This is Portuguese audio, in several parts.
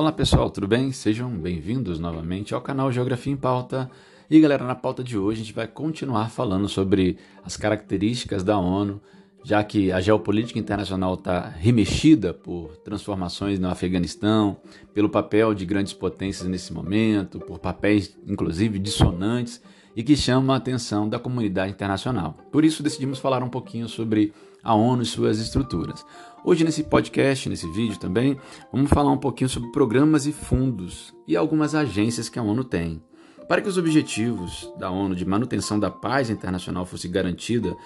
Olá pessoal, tudo bem? Sejam bem-vindos novamente ao canal Geografia em Pauta. E galera, na pauta de hoje a gente vai continuar falando sobre as características da ONU, já que a geopolítica internacional está remexida por transformações no Afeganistão, pelo papel de grandes potências nesse momento, por papéis inclusive dissonantes e que chama a atenção da comunidade internacional. Por isso decidimos falar um pouquinho sobre a ONU e suas estruturas. Hoje, nesse podcast, nesse vídeo também, vamos falar um pouquinho sobre programas e fundos e algumas agências que a ONU tem. Para que os objetivos da ONU de manutenção da paz internacional fossem garantida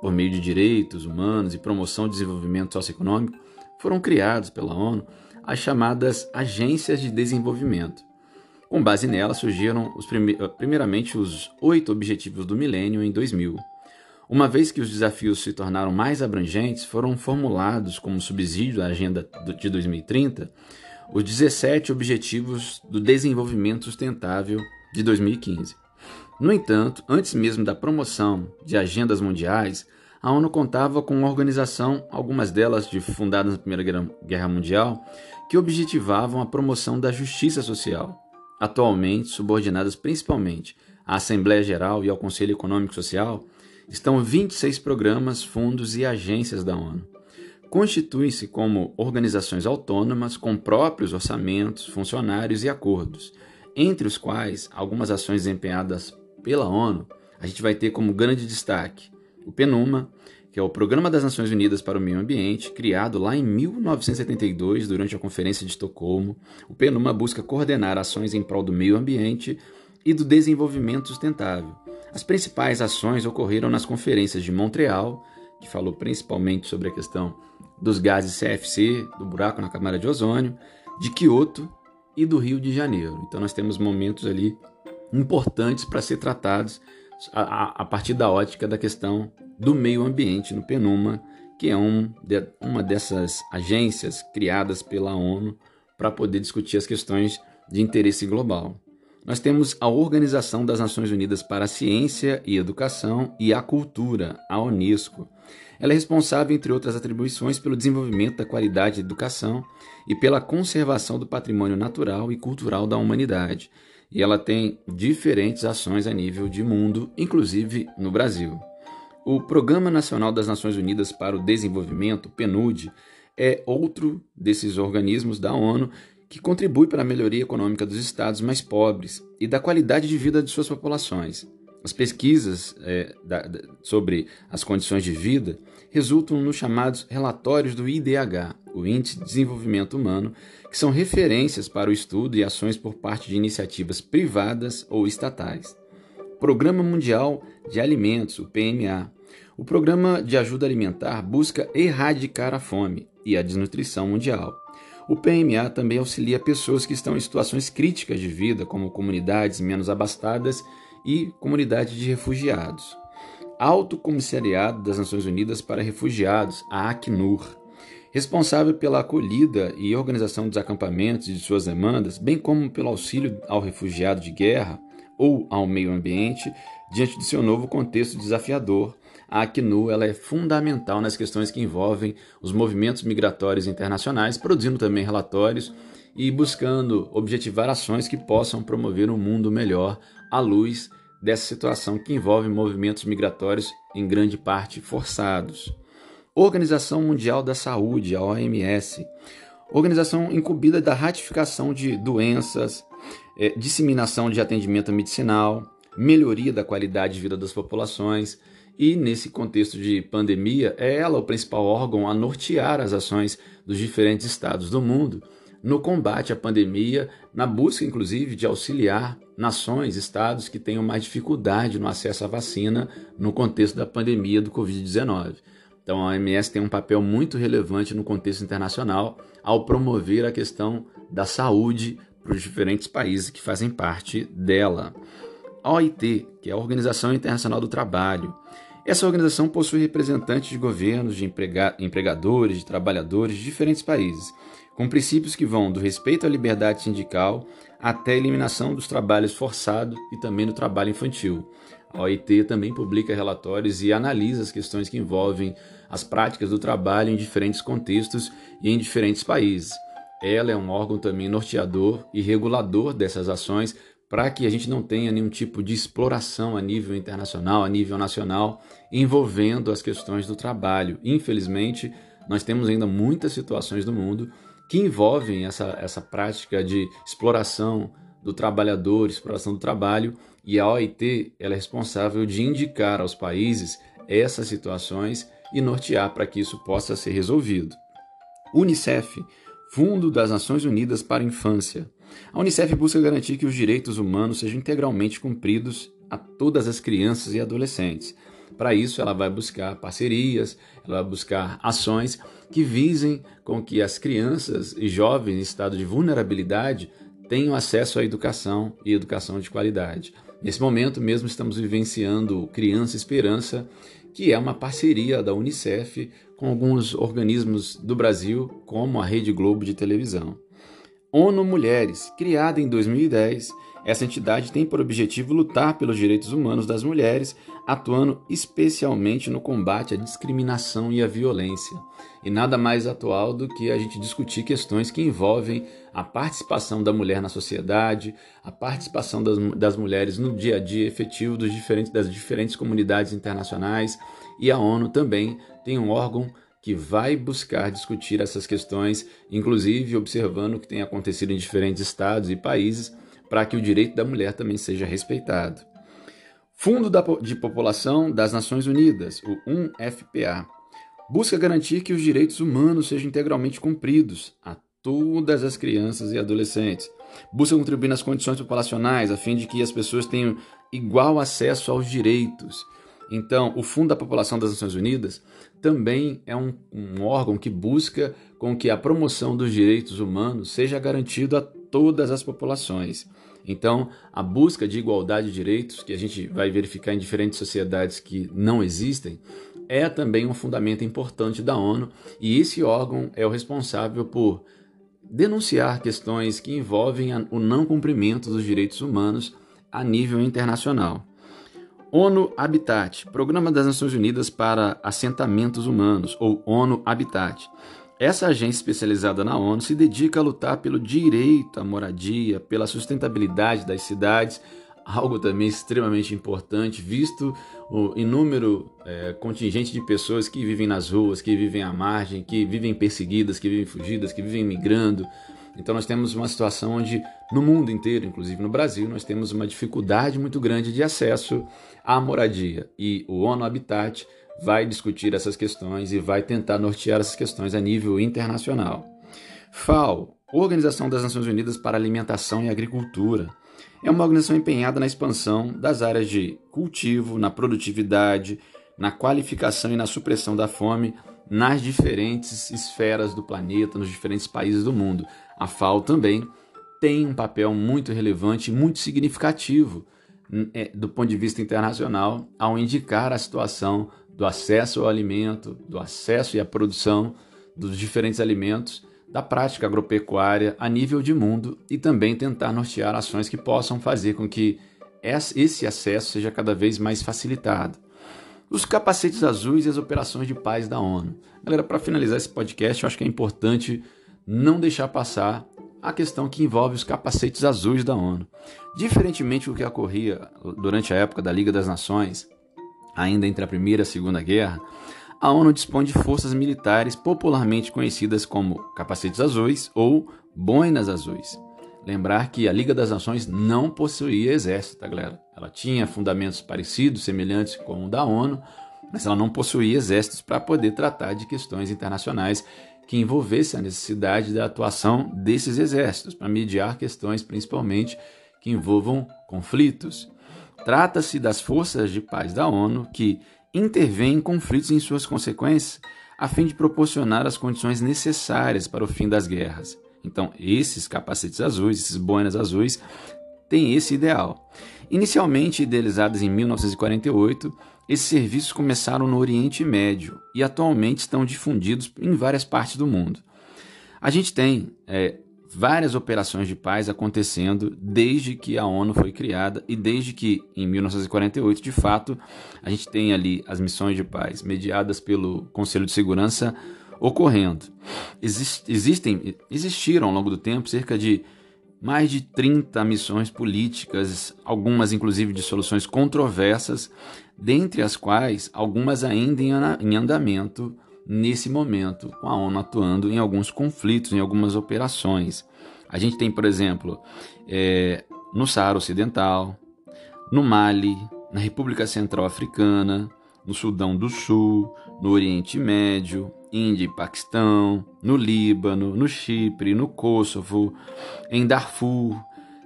por meio de direitos humanos e promoção do desenvolvimento socioeconômico, foram criados pela ONU as chamadas agências de desenvolvimento. Com base nelas surgiram os primeiramente os oito objetivos do milênio em 2000. Uma vez que os desafios se tornaram mais abrangentes, foram formulados como subsídio à Agenda de 2030 os 17 Objetivos do Desenvolvimento Sustentável de 2015. No entanto, antes mesmo da promoção de agendas mundiais, a ONU contava com uma organização, algumas delas de fundadas na Primeira Guerra Mundial, que objetivavam a promoção da justiça social, atualmente subordinadas principalmente à Assembleia Geral e ao Conselho Econômico Social, estão 26 programas, fundos e agências da ONU. Constituem-se como organizações autônomas com próprios orçamentos, funcionários e acordos, entre os quais algumas ações desempenhadas pela ONU, a gente vai ter como grande destaque o PNUMA, que é o Programa das Nações Unidas para o Meio Ambiente, criado lá em 1972 durante a Conferência de Estocolmo. O PNUMA busca coordenar ações em prol do meio ambiente e do desenvolvimento sustentável, as principais ações ocorreram nas conferências de Montreal, que falou principalmente sobre a questão dos gases CFC, do buraco na camada de ozônio, de Quioto e do Rio de Janeiro. Então nós temos momentos ali importantes para ser tratados a, a, partir da ótica da questão do meio ambiente no PNUMA, que é um de, uma dessas agências criadas pela ONU para poder discutir as questões de interesse global nós temos a Organização das Nações Unidas para a Ciência e Educação e a Cultura, a Unesco. Ela é responsável, entre outras atribuições, pelo desenvolvimento da qualidade da educação e pela conservação do patrimônio natural e cultural da humanidade. E ela tem diferentes ações a nível de mundo, inclusive no Brasil. O Programa Nacional das Nações Unidas para o Desenvolvimento, PNUD, é outro desses organismos da ONU que contribui para a melhoria econômica dos estados mais pobres e da qualidade de vida de suas populações. As pesquisas é, da, da, sobre as condições de vida resultam nos chamados relatórios do IDH, o Índice de Desenvolvimento Humano, que são referências para o estudo e ações por parte de iniciativas privadas ou estatais. Programa Mundial de Alimentos, o PMA. O Programa de Ajuda Alimentar busca erradicar a fome e a desnutrição mundial. O PMA também auxilia pessoas que estão em situações críticas de vida, como comunidades menos abastadas e comunidades de refugiados. Alto Comissariado das Nações Unidas para Refugiados, a Acnur, responsável pela acolhida e organização dos acampamentos e de suas demandas, bem como pelo auxílio ao refugiado de guerra ou ao meio ambiente diante de seu novo contexto desafiador a Acnu ela é fundamental nas questões que envolvem os movimentos migratórios internacionais, produzindo também relatórios e buscando objetivar ações que possam promover um mundo melhor à luz dessa situação que envolve movimentos migratórios em grande parte forçados. Organização Mundial da Saúde, a OMS, organização incumbida da ratificação de doenças, é, disseminação de atendimento medicinal, melhoria da qualidade de vida das populações, e, nesse contexto de pandemia, é ela o principal órgão a nortear as ações dos diferentes estados do mundo no combate à pandemia, na busca, inclusive, de auxiliar nações, estados que tenham mais dificuldade no acesso à vacina no contexto da pandemia do Covid-19. Então, a OMS tem um papel muito relevante no contexto internacional ao promover a questão da saúde para os diferentes países que fazem parte dela. A OIT, que é a Organização Internacional do Trabalho, essa organização possui representantes de governos, de emprega empregadores, de trabalhadores de diferentes países, com princípios que vão do respeito à liberdade sindical até a eliminação dos trabalhos forçados e também do trabalho infantil. A OIT também publica relatórios e analisa as questões que envolvem as práticas do trabalho em diferentes contextos e em diferentes países. ela é um órgão também norteador e regulador dessas ações para que a gente não tenha nenhum tipo de exploração a nível internacional, a nível nacional, envolvendo as questões do trabalho. Infelizmente, nós temos ainda muitas situações no mundo que envolvem essa, essa prática de exploração do trabalhador, exploração do trabalho, e a OIT ela é responsável de indicar aos países essas situações e nortear para que isso possa ser resolvido. Unicef, Fundo das Nações Unidas para a Infância. A Unicef busca garantir que os direitos humanos sejam integralmente cumpridos a todas as crianças e adolescentes. Para isso, ela vai buscar parcerias, ela vai buscar ações que visem com que as crianças e jovens em estado de vulnerabilidade tenham acesso à educação e educação de qualidade. Nesse momento mesmo estamos vivenciando Criança Esperança, que é uma parceria da Unicef com alguns organismos do Brasil, como a Rede Globo de televisão. ONU Mulheres, criada em 2010, essa entidade tem por objetivo lutar pelos direitos humanos das mulheres, atuando especialmente no combate à discriminação e à violência. E nada mais atual do que a gente discutir questões que envolvem a participação da mulher na sociedade, a participação das, das mulheres no dia a dia efetivo dos diferentes, das diferentes comunidades internacionais. E a ONU também tem um órgão que vai buscar discutir essas questões, inclusive observando o que tem acontecido em diferentes estados e países para que o direito da mulher também seja respeitado. Fundo de População das Nações Unidas, o 1FPA, busca garantir que os direitos humanos sejam integralmente cumpridos a todas as crianças e adolescentes. Busca contribuir nas condições populacionais a fim de que as pessoas tenham igual acesso aos direitos. Então, o Fundo da População das Nações Unidas também é um, um órgão que busca com que a promoção dos direitos humanos seja garantido a todas as populações. Então, a busca de igualdade de direitos, que a gente vai verificar em diferentes sociedades que não existem, é também um fundamento importante da ONU e esse órgão é o responsável por denunciar questões que envolvem o não cumprimento dos direitos humanos a nível internacional. ONU Habitat, Programa das Nações Unidas para Assentamentos Humanos, ou ONU Habitat. Essa agência especializada na ONU se dedica a lutar pelo direito à moradia, pela sustentabilidade das cidades, algo também extremamente importante, visto o inúmero é, contingente de pessoas que vivem nas ruas, que vivem à margem, que vivem perseguidas, que vivem fugidas, que vivem migrando. Então nós temos uma situação onde no mundo inteiro, inclusive no Brasil, nós temos uma dificuldade muito grande de acesso à moradia. E o ONU Habitat vai discutir essas questões e vai tentar nortear essas questões a nível internacional. FAO, Organização das Nações Unidas para Alimentação e Agricultura, é uma organização empenhada na expansão das áreas de cultivo, na produtividade, na qualificação e na supressão da fome nas diferentes esferas do planeta, nos diferentes países do mundo. A FAO também tem um papel muito relevante, muito significativo é, do ponto de vista internacional, ao indicar a situação do acesso ao alimento, do acesso e à produção dos diferentes alimentos, da prática agropecuária a nível de mundo e também tentar nortear ações que possam fazer com que esse acesso seja cada vez mais facilitado. Os capacetes azuis e as operações de paz da ONU. Galera, para finalizar esse podcast, eu acho que é importante não deixar passar a questão que envolve os capacetes azuis da ONU. Diferentemente do que ocorria durante a época da Liga das Nações, ainda entre a Primeira e a Segunda Guerra, a ONU dispõe de forças militares popularmente conhecidas como capacetes azuis ou boinas azuis. Lembrar que a Liga das Nações não possuía exército, tá, galera? Ela tinha fundamentos parecidos, semelhantes com o da ONU, mas ela não possuía exércitos para poder tratar de questões internacionais que envolvesse a necessidade da atuação desses exércitos para mediar questões principalmente que envolvam conflitos. Trata-se das forças de paz da ONU que intervêm em conflitos e em suas consequências a fim de proporcionar as condições necessárias para o fim das guerras. Então, esses capacetes azuis, esses boinas azuis, têm esse ideal. Inicialmente idealizados em 1948, esses serviços começaram no Oriente Médio e atualmente estão difundidos em várias partes do mundo. A gente tem é, várias operações de paz acontecendo desde que a ONU foi criada e desde que, em 1948, de fato, a gente tem ali as missões de paz mediadas pelo Conselho de Segurança ocorrendo. existem, existiram ao longo do tempo cerca de mais de 30 missões políticas, algumas inclusive de soluções controversas, dentre as quais algumas ainda em andamento nesse momento, com a ONU atuando em alguns conflitos, em algumas operações. A gente tem, por exemplo, é, no Saara Ocidental, no Mali, na República Central Africana, no Sudão do Sul, no Oriente Médio, Índia e Paquistão, no Líbano, no Chipre, no Kosovo, em Darfur.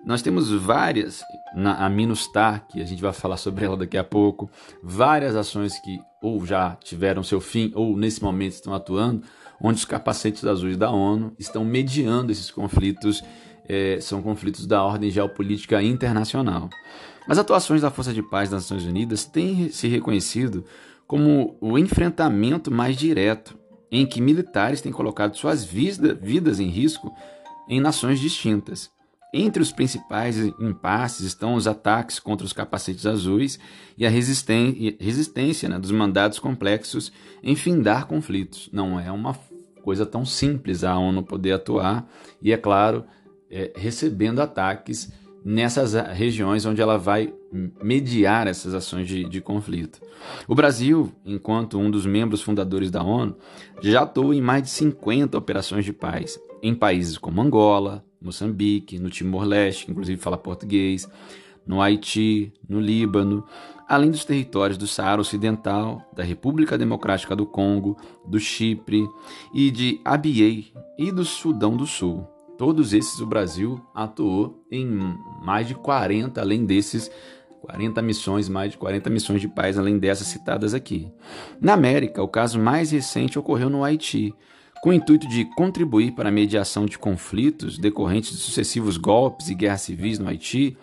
Nós temos várias, na, a MINUSTAR, que a gente vai falar sobre ela daqui a pouco, várias ações que ou já tiveram seu fim ou nesse momento estão atuando, onde os capacetes azuis da ONU estão mediando esses conflitos, é, são conflitos da ordem geopolítica internacional. As atuações da Força de Paz das Nações Unidas têm se reconhecido como o enfrentamento mais direto, em que militares têm colocado suas vida, vidas em risco em nações distintas. Entre os principais impasses estão os ataques contra os capacetes azuis e a resistência né, dos mandados complexos em findar conflitos. Não é uma coisa tão simples a ONU poder atuar e, é claro, é, recebendo ataques nessas regiões onde ela vai mediar essas ações de, de, conflito. O Brasil, enquanto um dos membros fundadores da ONU, já atuou em mais de 50 operações de paz em países como Angola, Moçambique, no Timor-Leste, que inclusive fala português, no Haiti, no Líbano, além dos territórios do Saara Ocidental, da República Democrática do Congo, do Chipre e de Abyei e do Sudão do Sul. Todos esses o Brasil atuou em mais de 40, além desses 40 missões, mais de 40 missões de paz, além dessas citadas aqui. Na América, o caso mais recente ocorreu no Haiti, com o intuito de contribuir para a mediação de conflitos decorrentes de sucessivos golpes e guerras civis no Haiti,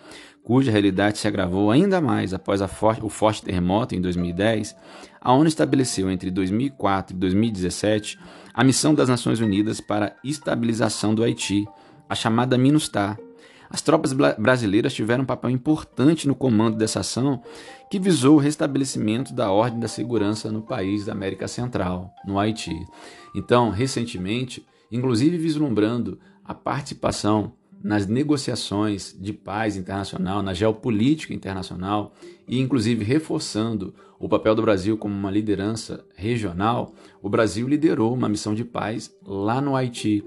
cuja realidade se agravou ainda mais após o forte terremoto em 2010, a ONU estabeleceu entre 2004 e 2017 a missão das Nações Unidas para a estabilização do Haiti, a chamada MINUSTAH. As tropas brasileiras tiveram um papel importante no comando dessa ação, que visou o restabelecimento da ordem da segurança no país da América Central, no Haiti. Então, recentemente, inclusive vislumbrando a participação nas negociações de paz internacional, na geopolítica internacional e inclusive reforçando o papel do Brasil como uma liderança regional, o Brasil liderou uma missão de paz lá no Haiti,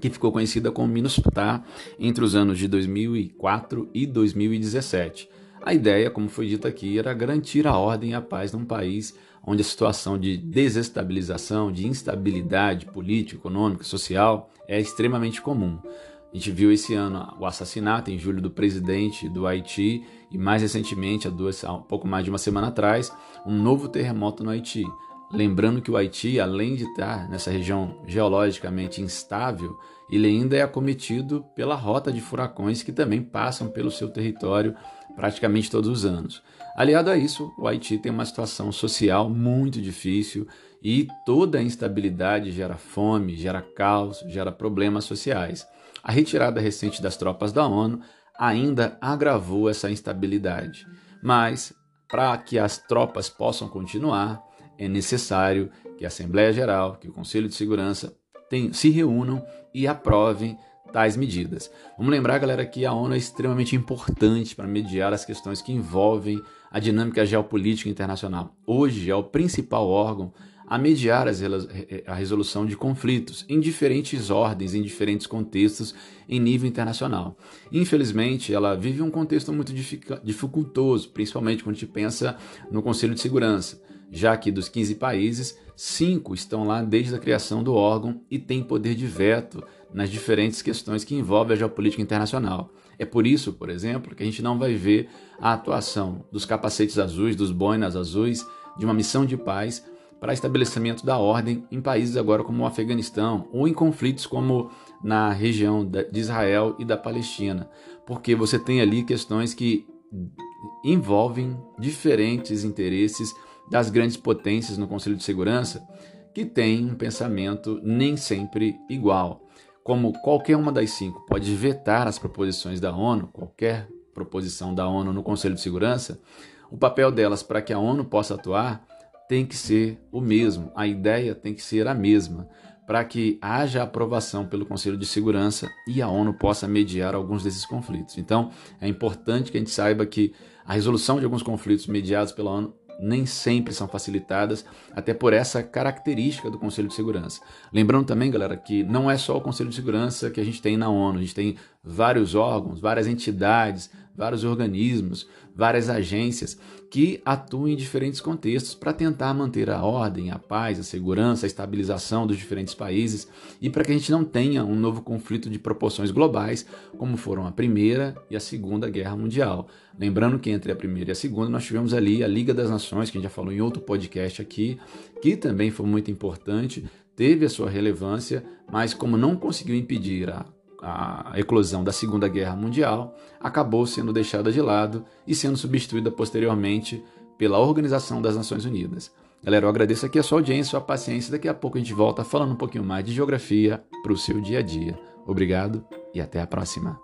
que ficou conhecida como MINUSTAH entre os anos de 2004 e 2017. A ideia, como foi dito aqui, era garantir a ordem e a paz num país onde a situação de desestabilização, de instabilidade política, econômica, social é extremamente comum. A gente viu esse ano o assassinato em julho do presidente do Haiti e mais recentemente, há, duas, há um pouco mais de uma semana atrás, um novo terremoto no Haiti. Lembrando que o Haiti, além de estar nessa região geologicamente instável, ele ainda é acometido pela rota de furacões que também passam pelo seu território praticamente todos os anos. Aliado a isso, o Haiti tem uma situação social muito difícil e toda a instabilidade gera fome, gera caos, gera problemas sociais. A retirada recente das tropas da ONU ainda agravou essa instabilidade. Mas, para que as tropas possam continuar, é necessário que a Assembleia Geral, que o Conselho de Segurança tem, se reúnam e aprovem tais medidas. Vamos lembrar, galera, que a ONU é extremamente importante para mediar as questões que envolvem a dinâmica geopolítica internacional. Hoje é o principal órgão a mediar a resolução de conflitos em diferentes ordens, em diferentes contextos, em nível internacional. Infelizmente, ela vive um contexto muito dificultoso, principalmente quando a gente pensa no Conselho de Segurança, já que dos 15 países, cinco estão lá desde a criação do órgão e têm poder de veto nas diferentes questões que envolvem a geopolítica internacional. É por isso, por exemplo, que a gente não vai ver a atuação dos capacetes azuis, dos boinas azuis, de uma missão de paz para estabelecimento da ordem em países agora como o Afeganistão ou em conflitos como na região de Israel e da Palestina, porque você tem ali questões que envolvem diferentes interesses das grandes potências no Conselho de Segurança que têm um pensamento nem sempre igual. Como qualquer uma das cinco pode vetar as proposições da ONU, qualquer proposição da ONU no Conselho de Segurança, o papel delas para que a ONU possa atuar tem que ser o mesmo, a ideia tem que ser a mesma, para que haja aprovação pelo Conselho de Segurança e a ONU possa mediar alguns desses conflitos. Então, é importante que a gente saiba que a resolução de alguns conflitos mediados pela ONU nem sempre são facilitadas, até por essa característica do Conselho de Segurança. Lembrando também, galera, que não é só o Conselho de Segurança que a gente tem na ONU, a gente tem vários órgãos, várias entidades, vários organismos, várias agências que atuam em diferentes contextos para tentar manter a ordem, a paz, a segurança, a estabilização dos diferentes países e para que a gente não tenha um novo conflito de proporções globais, como foram a Primeira e a Segunda Guerra Mundial. Lembrando que entre a Primeira e a Segunda nós tivemos ali a Liga das Nações, que a gente já falou em outro podcast aqui, que também foi muito importante, teve a sua relevância, mas como não conseguiu impedir a a eclosão da Segunda Guerra Mundial, acabou sendo deixada de lado e sendo substituída posteriormente pela Organização das Nações Unidas. Galera, eu agradeço aqui a sua audiência, a sua paciência. Daqui a pouco a gente volta falando um pouquinho mais de geografia para o seu dia a dia. Obrigado e até a próxima.